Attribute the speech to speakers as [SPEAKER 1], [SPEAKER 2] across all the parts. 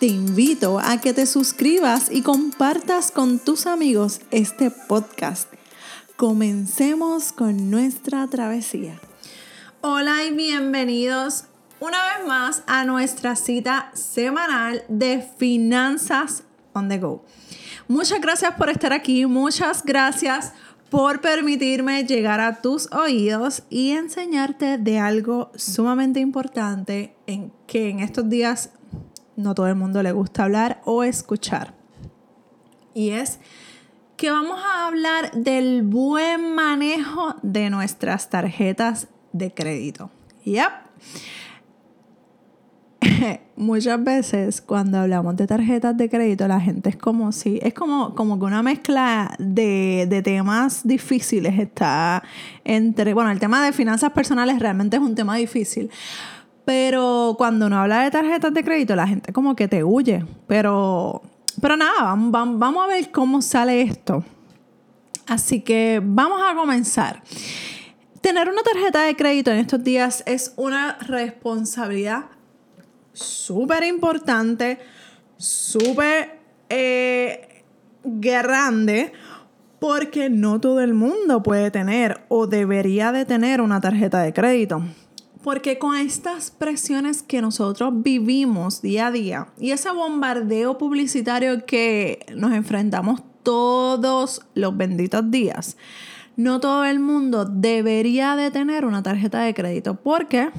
[SPEAKER 1] te invito a que te suscribas y compartas con tus amigos este podcast. Comencemos con nuestra travesía. Hola y bienvenidos una vez más a nuestra cita semanal de Finanzas on the Go. Muchas gracias por estar aquí, muchas gracias por permitirme llegar a tus oídos y enseñarte de algo sumamente importante en que en estos días no todo el mundo le gusta hablar o escuchar. Y es que vamos a hablar del buen manejo de nuestras tarjetas de crédito. Yep. Muchas veces cuando hablamos de tarjetas de crédito, la gente es como si, es como, como que una mezcla de, de temas difíciles está entre, bueno, el tema de finanzas personales realmente es un tema difícil pero cuando uno habla de tarjetas de crédito, la gente como que te huye. Pero, pero nada, vamos, a ver cómo sale esto. Así que vamos a comenzar. Tener una tarjeta de crédito en estos días es una responsabilidad súper importante, súper eh, grande, porque no todo el mundo puede tener o debería de tener una tarjeta de crédito. Porque con estas presiones que nosotros vivimos día a día y ese bombardeo publicitario que nos enfrentamos todos los benditos días, no todo el mundo debería de tener una tarjeta de crédito porque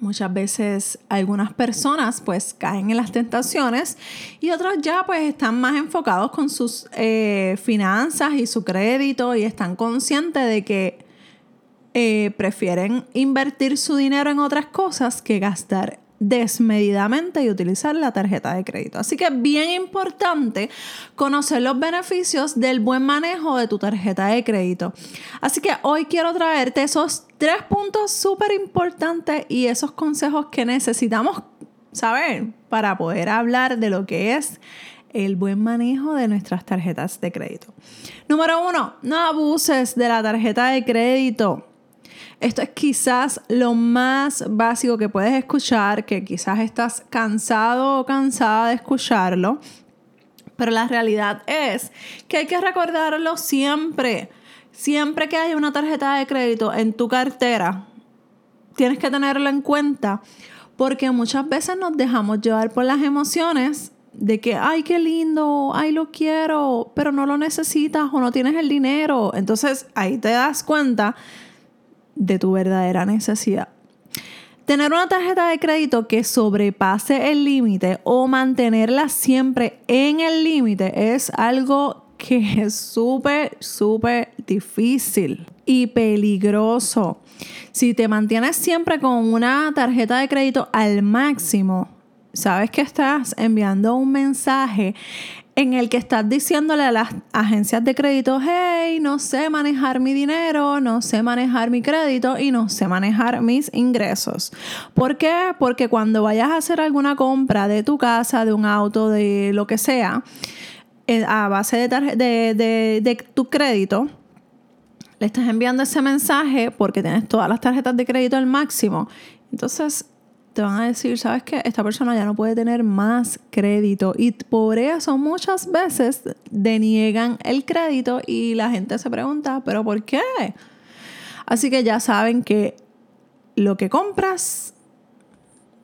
[SPEAKER 1] muchas veces algunas personas pues caen en las tentaciones y otros ya pues están más enfocados con sus eh, finanzas y su crédito y están conscientes de que eh, prefieren invertir su dinero en otras cosas que gastar desmedidamente y utilizar la tarjeta de crédito. Así que es bien importante conocer los beneficios del buen manejo de tu tarjeta de crédito. Así que hoy quiero traerte esos tres puntos súper importantes y esos consejos que necesitamos saber para poder hablar de lo que es el buen manejo de nuestras tarjetas de crédito. Número uno, no abuses de la tarjeta de crédito. Esto es quizás lo más básico que puedes escuchar, que quizás estás cansado o cansada de escucharlo, pero la realidad es que hay que recordarlo siempre. Siempre que hay una tarjeta de crédito en tu cartera, tienes que tenerlo en cuenta porque muchas veces nos dejamos llevar por las emociones de que, ay, qué lindo, ay, lo quiero, pero no lo necesitas o no tienes el dinero. Entonces ahí te das cuenta de tu verdadera necesidad. Tener una tarjeta de crédito que sobrepase el límite o mantenerla siempre en el límite es algo que es súper, súper difícil y peligroso. Si te mantienes siempre con una tarjeta de crédito al máximo, sabes que estás enviando un mensaje en el que estás diciéndole a las agencias de crédito, hey, no sé manejar mi dinero, no sé manejar mi crédito y no sé manejar mis ingresos. ¿Por qué? Porque cuando vayas a hacer alguna compra de tu casa, de un auto, de lo que sea, eh, a base de, de, de tu crédito, le estás enviando ese mensaje porque tienes todas las tarjetas de crédito al máximo. Entonces, te van a decir, ¿sabes qué? Esta persona ya no puede tener más crédito. Y por eso muchas veces deniegan el crédito y la gente se pregunta, ¿pero por qué? Así que ya saben que lo que compras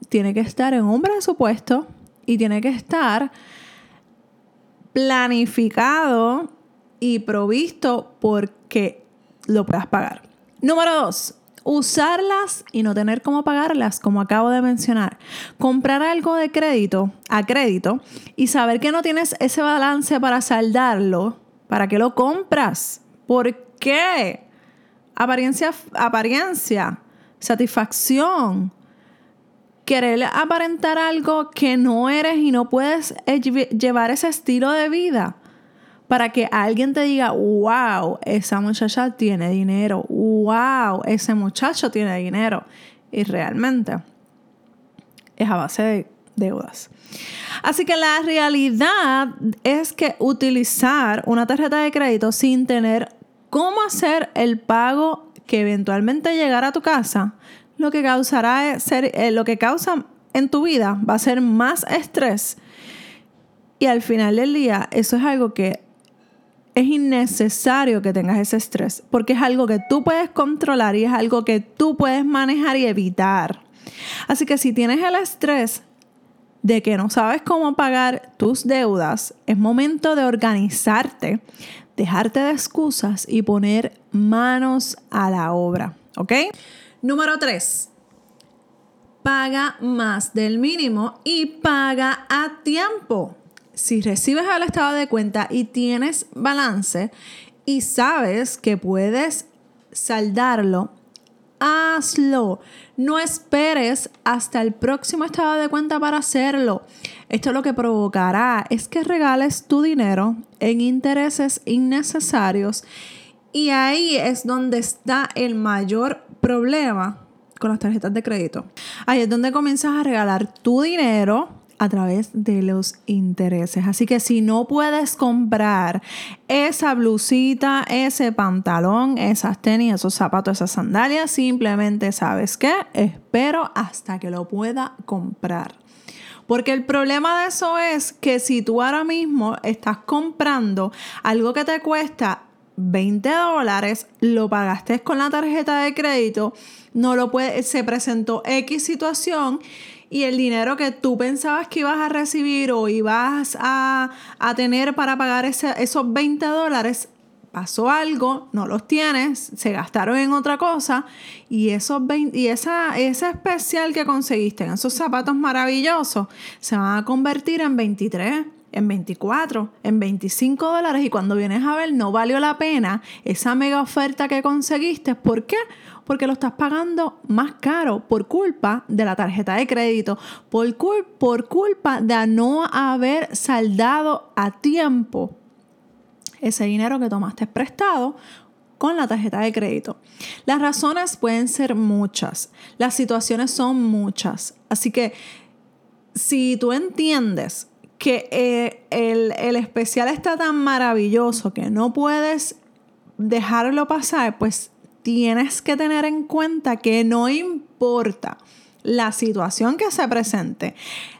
[SPEAKER 1] tiene que estar en un presupuesto y tiene que estar planificado y provisto porque lo puedas pagar. Número dos, usarlas y no tener cómo pagarlas, como acabo de mencionar. Comprar algo de crédito a crédito y saber que no tienes ese balance para saldarlo, ¿para qué lo compras? ¿Por qué? Apariencia, apariencia, satisfacción. Querer aparentar algo que no eres y no puedes llevar ese estilo de vida. Para que alguien te diga, wow, esa muchacha tiene dinero, wow, ese muchacho tiene dinero. Y realmente es a base de deudas. Así que la realidad es que utilizar una tarjeta de crédito sin tener cómo hacer el pago que eventualmente llegará a tu casa, lo que causará ser, eh, lo que causa en tu vida va a ser más estrés. Y al final del día, eso es algo que es innecesario que tengas ese estrés, porque es algo que tú puedes controlar y es algo que tú puedes manejar y evitar. Así que si tienes el estrés de que no sabes cómo pagar tus deudas, es momento de organizarte, dejarte de excusas y poner manos a la obra, ¿ok? Número 3. Paga más del mínimo y paga a tiempo si recibes el estado de cuenta y tienes balance y sabes que puedes saldarlo, hazlo. No esperes hasta el próximo estado de cuenta para hacerlo. Esto lo que provocará es que regales tu dinero en intereses innecesarios y ahí es donde está el mayor problema con las tarjetas de crédito. Ahí es donde comienzas a regalar tu dinero a través de los intereses. Así que si no puedes comprar esa blusita, ese pantalón, esas tenis, esos zapatos, esas sandalias, simplemente sabes que espero hasta que lo pueda comprar. Porque el problema de eso es que si tú ahora mismo estás comprando algo que te cuesta 20 dólares, lo pagaste con la tarjeta de crédito, no lo puede, se presentó X situación y el dinero que tú pensabas que ibas a recibir o ibas a, tener para pagar esos 20 dólares, pasó algo, no los tienes, se gastaron en otra cosa y, esos y esa, ese especial que conseguiste en esos zapatos maravillosos se van a convertir en 23 en 24, en 25 dólares y cuando vienes a ver no valió la pena esa mega oferta que conseguiste. ¿Por qué? porque lo estás pagando más caro por culpa de la tarjeta de crédito, por, por culpa de no haber saldado a tiempo ese dinero que tomaste prestado con la tarjeta de crédito. Las razones pueden ser muchas, las situaciones son muchas, así que si tú entiendes que eh, el, el especial está tan maravilloso que no puedes dejarlo pasar, pues tienes que tener en cuenta que no importa la situación que se presente,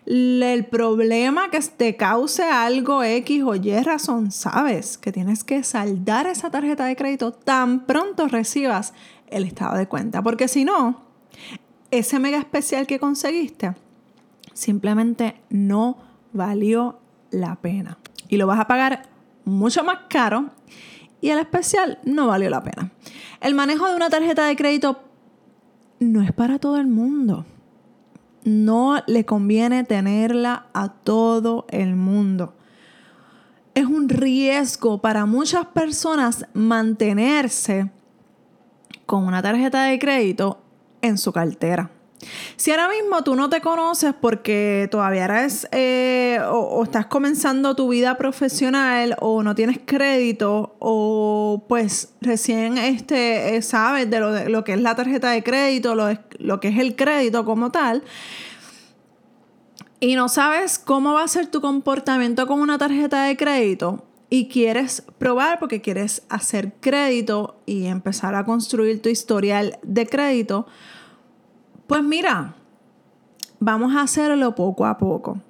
[SPEAKER 1] el problema que te cause algo X o Y razón, sabes que tienes que saldar esa tarjeta de crédito tan pronto recibas el estado de cuenta, porque si no, ese mega especial que conseguiste simplemente no valió la pena y lo vas a pagar mucho más caro y el especial no valió la pena. El manejo de una tarjeta de crédito no es para todo el mundo. No le conviene tenerla a todo el mundo. Es un riesgo para muchas personas mantenerse con una tarjeta de crédito en su cartera. Si ahora mismo tú no te conoces porque todavía eres eh, o, estás comenzando tu vida profesional o no tienes crédito o pues recién este, eh, sabes de lo, lo, que es la tarjeta de crédito, lo, lo que es el crédito como tal, y no sabes cómo va a ser tu comportamiento con una tarjeta de crédito, y quieres probar porque quieres hacer crédito y empezar a construir tu historial de crédito, pues mira, vamos a hacerlo poco a poco.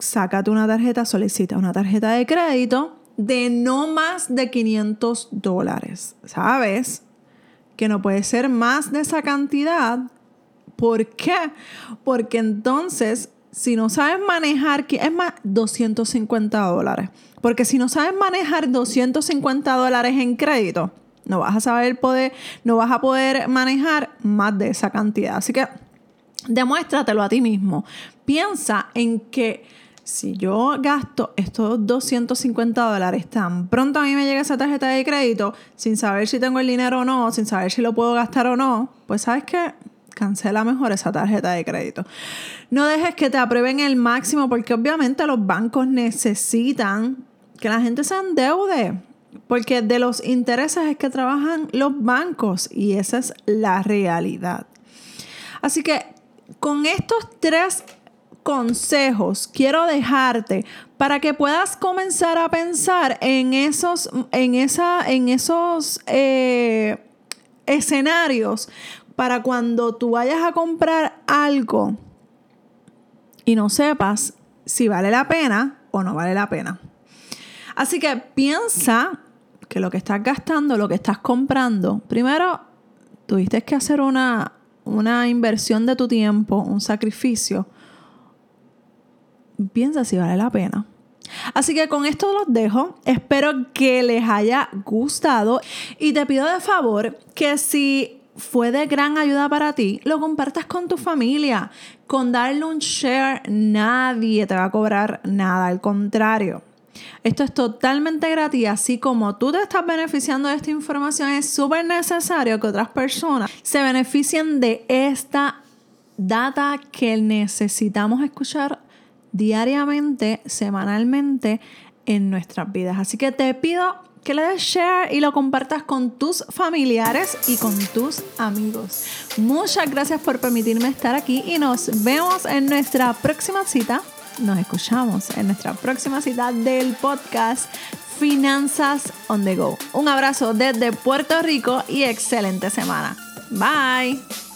[SPEAKER 1] Sácate una tarjeta, solicita una tarjeta de crédito de no más de 500 dólares. ¿Sabes? Que no puede ser más de esa cantidad. ¿Por qué? Porque entonces, si no sabes manejar, es más, 250 dólares. Porque si no sabes manejar 250 dólares en crédito, no vas a saber poder, no vas a poder manejar más de esa cantidad. Así que demuéstratelo a ti mismo. Piensa en que si yo gasto estos 250 dólares tan pronto a mí me llega esa tarjeta de crédito, sin saber si tengo el dinero o no, sin saber si lo puedo gastar o no, pues sabes que cancela mejor esa tarjeta de crédito. No dejes que te aprueben el máximo porque obviamente los bancos necesitan que la gente se endeude. Porque de los intereses es que trabajan los bancos y esa es la realidad. Así que con estos tres consejos quiero dejarte para que puedas comenzar a pensar en esos, en esa, en esos eh, escenarios para cuando tú vayas a comprar algo y no sepas si vale la pena o no vale la pena. Así que piensa que lo que estás gastando, lo que estás comprando, primero tuviste que hacer una, una inversión de tu tiempo, un sacrificio. Piensa si vale la pena. Así que con esto los dejo. Espero que les haya gustado y te pido de favor que si fue de gran ayuda para ti, lo compartas con tu familia. Con darle un share, nadie te va a cobrar nada, al contrario. Esto es totalmente gratis, así como tú te estás beneficiando de esta información, es súper necesario que otras personas se beneficien de esta data que necesitamos escuchar diariamente, semanalmente en nuestras vidas. Así que te pido que le des share y lo compartas con tus familiares y con tus amigos. Muchas gracias por permitirme estar aquí y nos vemos en nuestra próxima cita. Nos escuchamos en nuestra próxima cita del podcast Finanzas on the Go. Un abrazo desde Puerto Rico y excelente semana. Bye.